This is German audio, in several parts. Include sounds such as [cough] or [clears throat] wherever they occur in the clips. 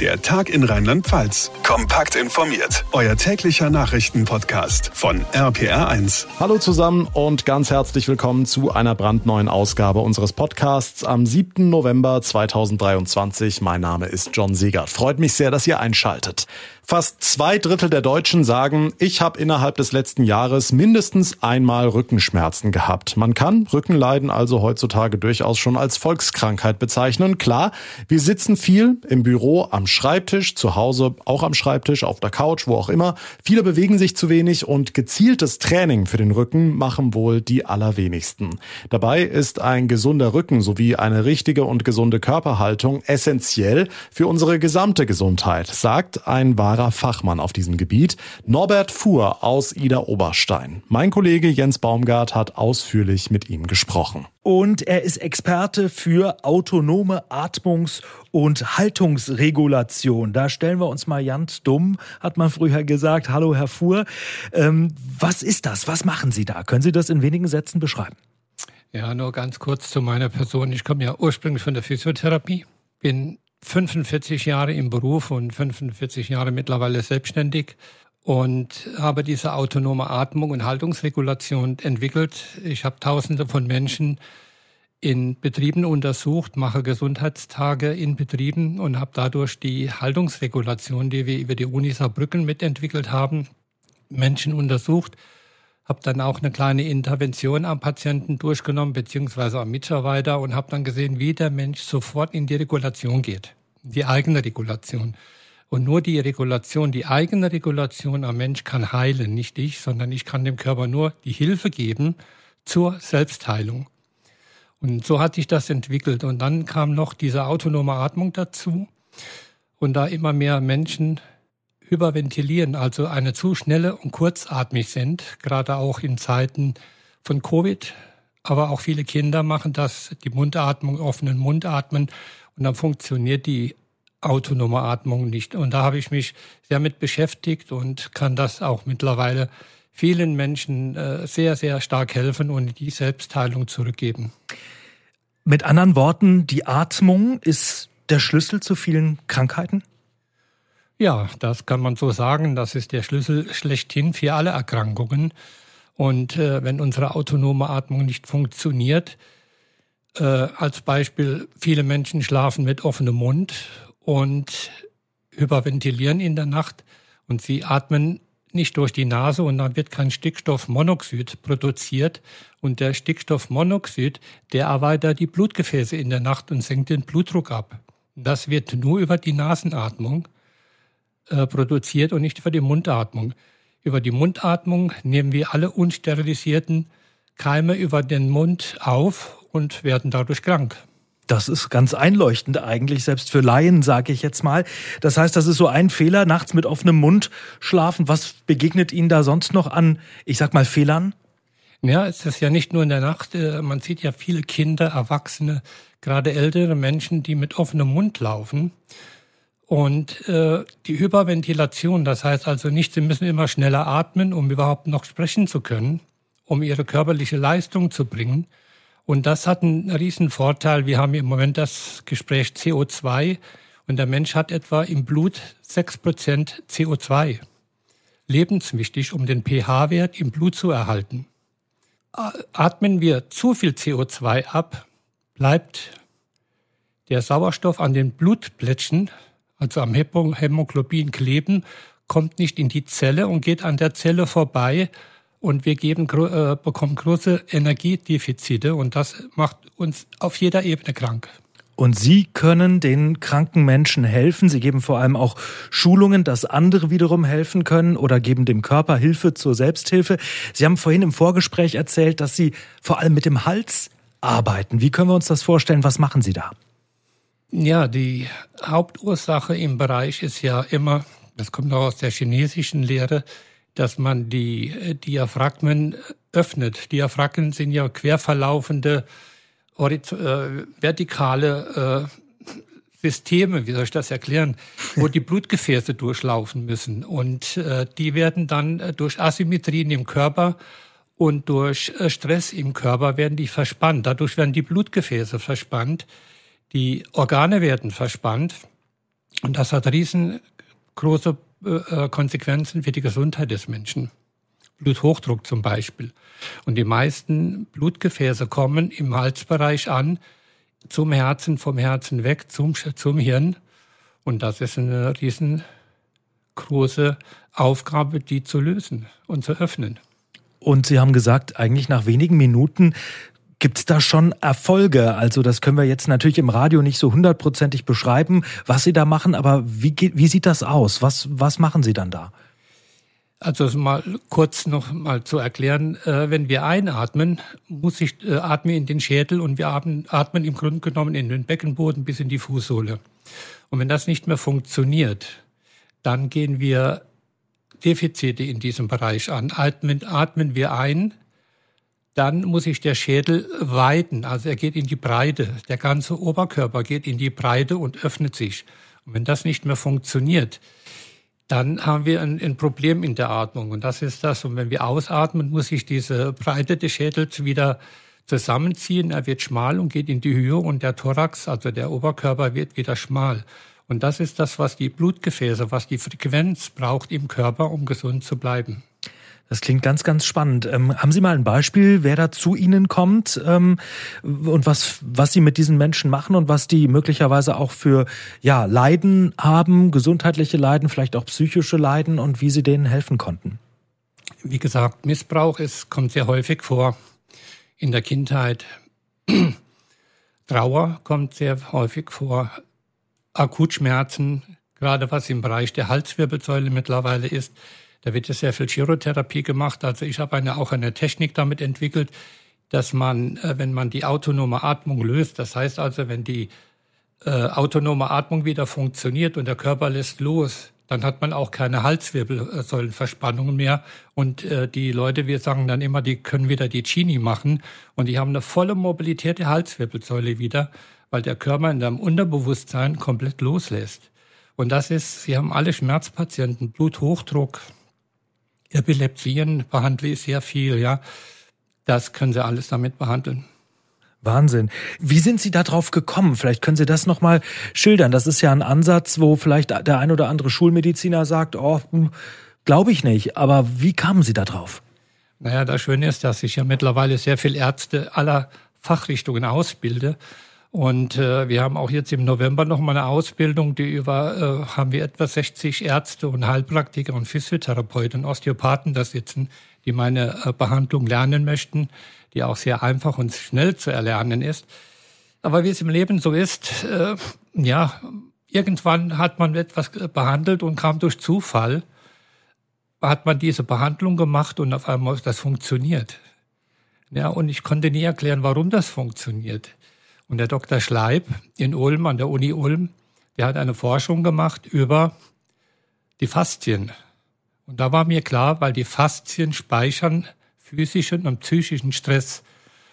Der Tag in Rheinland-Pfalz. Kompakt informiert. Euer täglicher Nachrichtenpodcast von RPR1. Hallo zusammen und ganz herzlich willkommen zu einer brandneuen Ausgabe unseres Podcasts am 7. November 2023. Mein Name ist John Siegert. Freut mich sehr, dass ihr einschaltet. Fast zwei Drittel der Deutschen sagen, ich habe innerhalb des letzten Jahres mindestens einmal Rückenschmerzen gehabt. Man kann Rückenleiden also heutzutage durchaus schon als Volkskrankheit bezeichnen. Klar, wir sitzen viel im Büro, am Schreibtisch, zu Hause auch am Schreibtisch, auf der Couch, wo auch immer. Viele bewegen sich zu wenig und gezieltes Training für den Rücken machen wohl die allerwenigsten. Dabei ist ein gesunder Rücken sowie eine richtige und gesunde Körperhaltung essentiell für unsere gesamte Gesundheit, sagt ein wahrer Fachmann auf diesem Gebiet, Norbert Fuhr aus Ida Oberstein. Mein Kollege Jens Baumgart hat ausführlich mit ihm gesprochen. Und er ist Experte für autonome Atmungs- und Haltungsregulation. Da stellen wir uns mal ganz dumm, hat man früher gesagt. Hallo, Herr Fuhr. Ähm, was ist das? Was machen Sie da? Können Sie das in wenigen Sätzen beschreiben? Ja, nur ganz kurz zu meiner Person. Ich komme ja ursprünglich von der Physiotherapie, bin 45 Jahre im Beruf und 45 Jahre mittlerweile selbstständig und habe diese autonome Atmung und Haltungsregulation entwickelt. Ich habe Tausende von Menschen in Betrieben untersucht, mache Gesundheitstage in Betrieben und habe dadurch die Haltungsregulation, die wir über die Uni Saarbrücken mitentwickelt haben, Menschen untersucht habe dann auch eine kleine Intervention am Patienten durchgenommen, beziehungsweise am Mitarbeiter und habe dann gesehen, wie der Mensch sofort in die Regulation geht, die eigene Regulation. Und nur die Regulation, die eigene Regulation am Mensch kann heilen, nicht ich, sondern ich kann dem Körper nur die Hilfe geben zur Selbstheilung. Und so hat sich das entwickelt. Und dann kam noch diese autonome Atmung dazu. Und da immer mehr Menschen hyperventilieren, also eine zu schnelle und kurzatmig sind, gerade auch in Zeiten von Covid. Aber auch viele Kinder machen das, die Mundatmung, offenen Mund atmen und dann funktioniert die autonome Atmung nicht. Und da habe ich mich sehr mit beschäftigt und kann das auch mittlerweile vielen Menschen äh, sehr, sehr stark helfen und die Selbstheilung zurückgeben. Mit anderen Worten, die Atmung ist der Schlüssel zu vielen Krankheiten? Ja, das kann man so sagen. Das ist der Schlüssel schlechthin für alle Erkrankungen. Und äh, wenn unsere autonome Atmung nicht funktioniert, äh, als Beispiel, viele Menschen schlafen mit offenem Mund und hyperventilieren in der Nacht und sie atmen nicht durch die Nase und dann wird kein Stickstoffmonoxid produziert. Und der Stickstoffmonoxid, der erweitert die Blutgefäße in der Nacht und senkt den Blutdruck ab. Das wird nur über die Nasenatmung äh, produziert und nicht über die Mundatmung. Über die Mundatmung nehmen wir alle unsterilisierten Keime über den Mund auf und werden dadurch krank. Das ist ganz einleuchtend eigentlich, selbst für Laien, sage ich jetzt mal. Das heißt, das ist so ein Fehler, nachts mit offenem Mund schlafen. Was begegnet Ihnen da sonst noch an, ich sag mal, Fehlern? Ja, es ist ja nicht nur in der Nacht. Äh, man sieht ja viele Kinder, Erwachsene, gerade ältere Menschen, die mit offenem Mund laufen. Und äh, die Hyperventilation, das heißt also nicht, sie müssen immer schneller atmen, um überhaupt noch sprechen zu können, um ihre körperliche Leistung zu bringen. Und das hat einen riesen Vorteil. Wir haben im Moment das Gespräch CO2 und der Mensch hat etwa im Blut sechs Prozent CO2. Lebenswichtig, um den pH-Wert im Blut zu erhalten. Atmen wir zu viel CO2 ab, bleibt der Sauerstoff an den Blutplättchen also am Hämoglobin kleben, kommt nicht in die Zelle und geht an der Zelle vorbei und wir geben, äh, bekommen große Energiedefizite und das macht uns auf jeder Ebene krank. Und Sie können den kranken Menschen helfen. Sie geben vor allem auch Schulungen, dass andere wiederum helfen können oder geben dem Körper Hilfe zur Selbsthilfe. Sie haben vorhin im Vorgespräch erzählt, dass Sie vor allem mit dem Hals arbeiten. Wie können wir uns das vorstellen? Was machen Sie da? Ja, die Hauptursache im Bereich ist ja immer, das kommt auch aus der chinesischen Lehre, dass man die äh, Diaphragmen öffnet. Diaphragmen sind ja querverlaufende äh, vertikale äh, Systeme, wie soll ich das erklären, wo die Blutgefäße durchlaufen müssen. Und die werden dann durch Asymmetrien im Körper und durch Stress im Körper werden die verspannt. Dadurch werden die Blutgefäße verspannt. Die Organe werden verspannt Und das hat riesengroße äh, Konsequenzen für die Gesundheit des Menschen. Bluthochdruck zum Beispiel. Und die meisten Blutgefäße kommen im Halsbereich an, zum Herzen, vom Herzen weg, zum, zum Hirn. Und das ist eine riesengroße Aufgabe, die zu lösen und zu öffnen. Und Sie haben gesagt, eigentlich nach wenigen Minuten Gibt es da schon Erfolge? Also das können wir jetzt natürlich im Radio nicht so hundertprozentig beschreiben, was Sie da machen, aber wie, wie sieht das aus? Was, was machen Sie dann da? Also mal kurz noch mal zu erklären, äh, wenn wir einatmen, muss ich äh, atme in den Schädel und wir atmen, atmen im Grunde genommen in den Beckenboden bis in die Fußsohle. Und wenn das nicht mehr funktioniert, dann gehen wir Defizite in diesem Bereich an. Atmen, atmen wir ein, dann muss sich der Schädel weiten, also er geht in die Breite. Der ganze Oberkörper geht in die Breite und öffnet sich. Und wenn das nicht mehr funktioniert, dann haben wir ein, ein, Problem in der Atmung. Und das ist das. Und wenn wir ausatmen, muss sich diese Breite des Schädels wieder zusammenziehen. Er wird schmal und geht in die Höhe und der Thorax, also der Oberkörper, wird wieder schmal. Und das ist das, was die Blutgefäße, was die Frequenz braucht im Körper, um gesund zu bleiben. Das klingt ganz, ganz spannend. Ähm, haben Sie mal ein Beispiel, wer da zu Ihnen kommt ähm, und was, was Sie mit diesen Menschen machen und was die möglicherweise auch für ja, Leiden haben, gesundheitliche Leiden, vielleicht auch psychische Leiden und wie Sie denen helfen konnten? Wie gesagt, Missbrauch ist, kommt sehr häufig vor in der Kindheit. [clears throat] Trauer kommt sehr häufig vor. Akutschmerzen, gerade was im Bereich der Halswirbelsäule mittlerweile ist. Da wird ja sehr viel Chirotherapie gemacht. Also ich habe eine, auch eine Technik damit entwickelt, dass man, äh, wenn man die autonome Atmung löst, das heißt also, wenn die äh, autonome Atmung wieder funktioniert und der Körper lässt los, dann hat man auch keine Halswirbelsäulenverspannungen mehr. Und äh, die Leute, wir sagen dann immer, die können wieder die Chini machen und die haben eine volle Mobilität der Halswirbelsäule wieder, weil der Körper in seinem Unterbewusstsein komplett loslässt. Und das ist, Sie haben alle Schmerzpatienten, Bluthochdruck, Epilepsien behandle ich sehr viel, ja. Das können Sie alles damit behandeln. Wahnsinn. Wie sind Sie da drauf gekommen? Vielleicht können Sie das nochmal schildern. Das ist ja ein Ansatz, wo vielleicht der ein oder andere Schulmediziner sagt, oh, hm, glaube ich nicht. Aber wie kamen Sie da drauf? Naja, das Schöne ist, dass ich ja mittlerweile sehr viele Ärzte aller Fachrichtungen ausbilde. Und äh, wir haben auch jetzt im November noch mal eine Ausbildung, die über, äh, haben wir etwa 60 Ärzte und Heilpraktiker und Physiotherapeuten Osteopathen da sitzen, die meine äh, Behandlung lernen möchten, die auch sehr einfach und schnell zu erlernen ist. Aber wie es im Leben so ist, äh, ja, irgendwann hat man etwas behandelt und kam durch Zufall, hat man diese Behandlung gemacht und auf einmal das funktioniert. Ja, und ich konnte nie erklären, warum das funktioniert. Und der Dr. Schleib in Ulm, an der Uni Ulm, der hat eine Forschung gemacht über die Faszien. Und da war mir klar, weil die Faszien speichern physischen und psychischen Stress.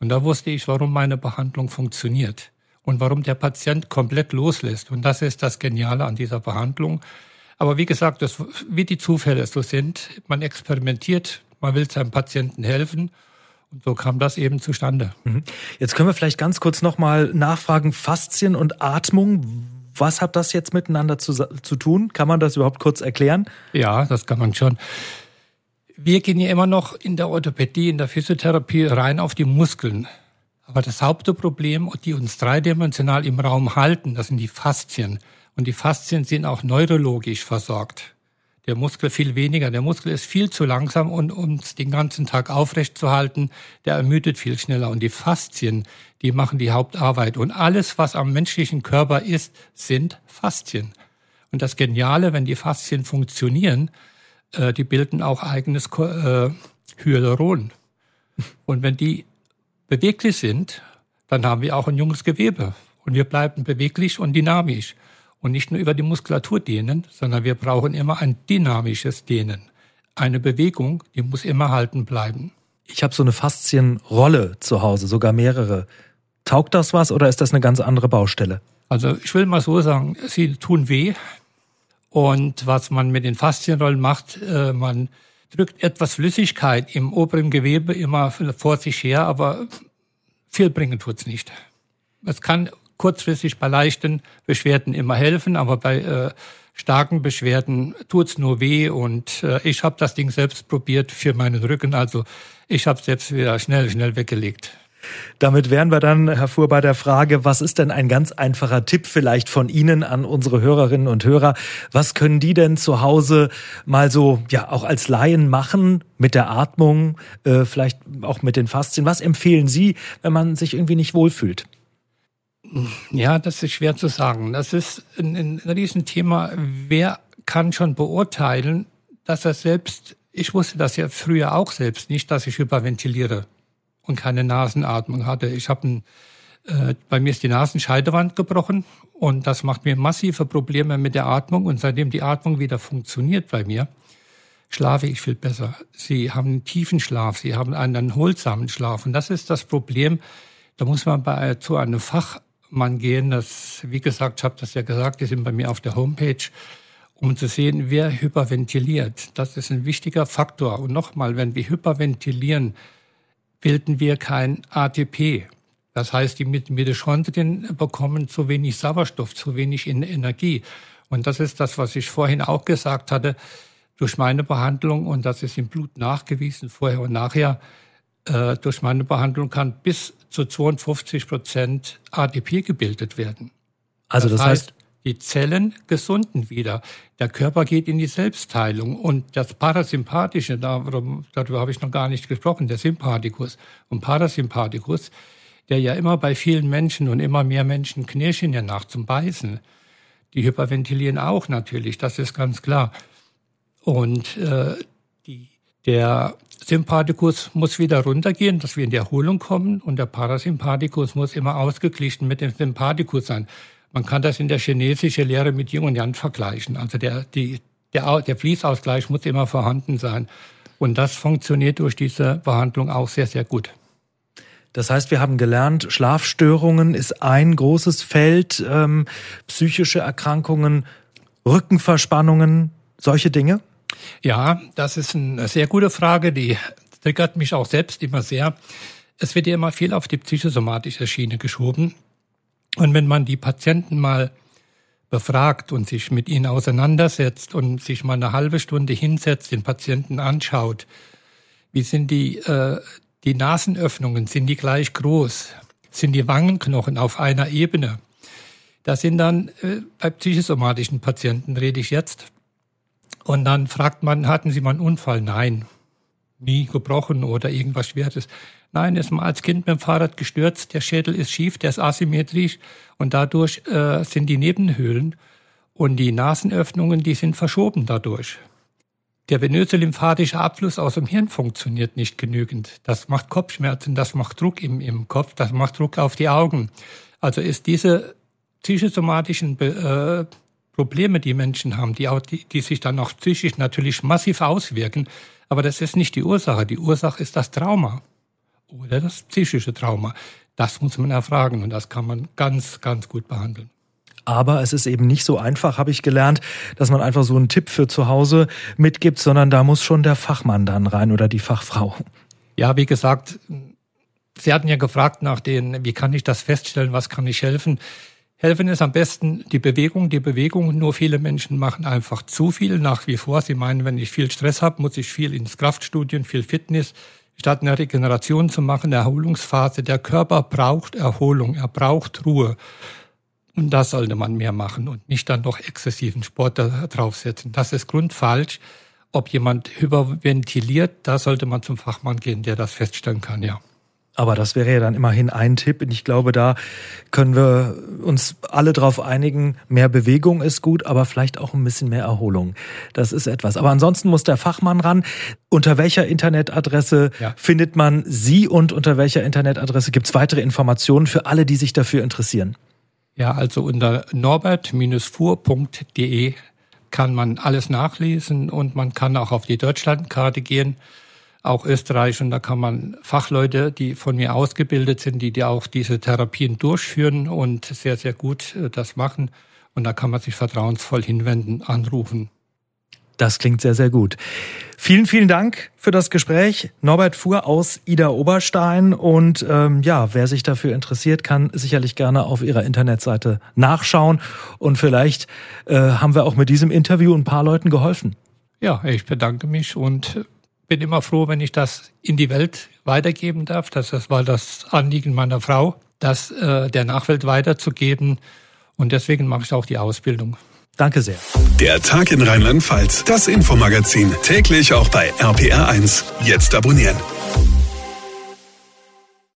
Und da wusste ich, warum meine Behandlung funktioniert und warum der Patient komplett loslässt. Und das ist das Geniale an dieser Behandlung. Aber wie gesagt, das, wie die Zufälle so sind, man experimentiert, man will seinem Patienten helfen und so kam das eben zustande. Mhm. Jetzt können wir vielleicht ganz kurz nochmal nachfragen, Faszien und Atmung. Was hat das jetzt miteinander zu, zu tun? Kann man das überhaupt kurz erklären? Ja, das kann man schon. Wir gehen ja immer noch in der Orthopädie, in der Physiotherapie rein auf die Muskeln. Aber das Hauptproblem, die uns dreidimensional im Raum halten, das sind die Faszien. Und die Faszien sind auch neurologisch versorgt der Muskel viel weniger. Der Muskel ist viel zu langsam, um uns den ganzen Tag aufrecht zu halten. Der ermüdet viel schneller. Und die Faszien, die machen die Hauptarbeit. Und alles, was am menschlichen Körper ist, sind Faszien. Und das Geniale, wenn die Faszien funktionieren, äh, die bilden auch eigenes äh, Hyaluron. Und wenn die beweglich sind, dann haben wir auch ein junges Gewebe. Und wir bleiben beweglich und dynamisch und nicht nur über die Muskulatur dehnen, sondern wir brauchen immer ein dynamisches Dehnen. Eine Bewegung, die muss immer halten bleiben. Ich habe so eine Faszienrolle zu Hause, sogar mehrere. Taugt das was oder ist das eine ganz andere Baustelle? Also ich will mal so sagen, sie tun weh. Und was man mit den Faszienrollen macht, äh, man drückt etwas Flüssigkeit im oberen Gewebe immer vor sich her, aber viel bringen tut's nicht. Es kann kurzfristig bei leichten Beschwerden immer helfen, aber bei äh, starken Beschwerden tut's nur weh und äh, ich habe das Ding selbst probiert für meinen Rücken, also ich habe es jetzt wieder schnell, schnell weggelegt. Damit wären wir dann, Herr Fuhr, bei der Frage, was ist denn ein ganz einfacher Tipp vielleicht von Ihnen an unsere Hörerinnen und Hörer? Was können die denn zu Hause mal so, ja, auch als Laien machen mit der Atmung, äh, vielleicht auch mit den Faszien? Was empfehlen Sie, wenn man sich irgendwie nicht wohlfühlt? Ja, das ist schwer zu sagen. Das ist ein, ein Riesenthema. Wer kann schon beurteilen, dass er selbst, ich wusste das ja früher auch selbst nicht, dass ich hyperventiliere und keine Nasenatmung hatte. Ich habe äh, bei mir ist die Nasenscheidewand gebrochen und das macht mir massive Probleme mit der Atmung und seitdem die Atmung wieder funktioniert bei mir, schlafe ich viel besser. Sie haben einen tiefen Schlaf, sie haben einen holsamen Schlaf und das ist das Problem. Da muss man bei, zu einem Fach man gehen. Das, wie gesagt, ich habe das ja gesagt, die sind bei mir auf der Homepage, um zu sehen, wer hyperventiliert. Das ist ein wichtiger Faktor. Und nochmal, wenn wir hyperventilieren, bilden wir kein ATP. Das heißt, die Mitochondrien bekommen zu wenig Sauerstoff, zu wenig Energie. Und das ist das, was ich vorhin auch gesagt hatte, durch meine Behandlung, und das ist im Blut nachgewiesen, vorher und nachher, äh, durch meine Behandlung kann bis zu 52 Prozent ADP gebildet werden. Also das, das heißt, heißt, die Zellen gesunden wieder. Der Körper geht in die Selbstheilung und das Parasympathische, darüber, darüber habe ich noch gar nicht gesprochen, der Sympathikus und Parasympathikus, der ja immer bei vielen Menschen und immer mehr Menschen knirschen ja nach zum Beißen. Die hyperventilieren auch natürlich, das ist ganz klar. Und äh, die, der Sympathikus muss wieder runtergehen, dass wir in die Erholung kommen und der Parasympathikus muss immer ausgeglichen mit dem Sympathikus sein. Man kann das in der chinesischen Lehre mit Yin und Yang vergleichen. Also der, die, der, der Fließausgleich muss immer vorhanden sein. Und das funktioniert durch diese Behandlung auch sehr, sehr gut. Das heißt, wir haben gelernt, Schlafstörungen ist ein großes Feld, ähm, psychische Erkrankungen, Rückenverspannungen, solche Dinge? Ja, das ist eine sehr gute Frage, die triggert mich auch selbst immer sehr. Es wird ja immer viel auf die psychosomatische Schiene geschoben. Und wenn man die Patienten mal befragt und sich mit ihnen auseinandersetzt und sich mal eine halbe Stunde hinsetzt, den Patienten anschaut, wie sind die, äh, die Nasenöffnungen, sind die gleich groß? Sind die Wangenknochen auf einer Ebene? Das sind dann äh, bei psychosomatischen Patienten, rede ich jetzt, und dann fragt man, hatten Sie mal einen Unfall? Nein. Nie gebrochen oder irgendwas Schweres. Nein, ist mal als Kind mit dem Fahrrad gestürzt, der Schädel ist schief, der ist asymmetrisch und dadurch äh, sind die Nebenhöhlen und die Nasenöffnungen, die sind verschoben dadurch. Der venöse lymphatische Abfluss aus dem Hirn funktioniert nicht genügend. Das macht Kopfschmerzen, das macht Druck im, im Kopf, das macht Druck auf die Augen. Also ist diese psychosomatischen äh, Probleme, die Menschen haben, die, auch, die, die sich dann auch psychisch natürlich massiv auswirken. Aber das ist nicht die Ursache. Die Ursache ist das Trauma oder das psychische Trauma. Das muss man erfragen und das kann man ganz, ganz gut behandeln. Aber es ist eben nicht so einfach, habe ich gelernt, dass man einfach so einen Tipp für zu Hause mitgibt, sondern da muss schon der Fachmann dann rein oder die Fachfrau. Ja, wie gesagt, Sie hatten ja gefragt nach den, wie kann ich das feststellen, was kann ich helfen? Helfen ist am besten die Bewegung. Die Bewegung, nur viele Menschen machen einfach zu viel nach wie vor. Sie meinen, wenn ich viel Stress habe, muss ich viel ins Kraftstudien, viel Fitness, statt eine Regeneration zu machen, Erholungsphase. Der Körper braucht Erholung, er braucht Ruhe. Und das sollte man mehr machen und nicht dann noch exzessiven Sport da draufsetzen. Das ist grundfalsch. Ob jemand hyperventiliert, da sollte man zum Fachmann gehen, der das feststellen kann, ja. Aber das wäre ja dann immerhin ein Tipp. Und ich glaube, da können wir uns alle darauf einigen, mehr Bewegung ist gut, aber vielleicht auch ein bisschen mehr Erholung. Das ist etwas. Aber ansonsten muss der Fachmann ran. Unter welcher Internetadresse ja. findet man Sie und unter welcher Internetadresse gibt es weitere Informationen für alle, die sich dafür interessieren? Ja, also unter norbert-fuhr.de kann man alles nachlesen und man kann auch auf die Deutschlandkarte gehen auch Österreich. Und da kann man Fachleute, die von mir ausgebildet sind, die, die auch diese Therapien durchführen und sehr, sehr gut äh, das machen. Und da kann man sich vertrauensvoll hinwenden, anrufen. Das klingt sehr, sehr gut. Vielen, vielen Dank für das Gespräch. Norbert Fuhr aus Ida Oberstein. Und ähm, ja, wer sich dafür interessiert, kann sicherlich gerne auf ihrer Internetseite nachschauen. Und vielleicht äh, haben wir auch mit diesem Interview ein paar Leuten geholfen. Ja, ich bedanke mich und bin immer froh, wenn ich das in die Welt weitergeben darf. Das war das Anliegen meiner Frau, das äh, der Nachwelt weiterzugeben. Und deswegen mache ich auch die Ausbildung. Danke sehr. Der Tag in Rheinland-Pfalz, das Infomagazin, täglich auch bei RPR1. Jetzt abonnieren.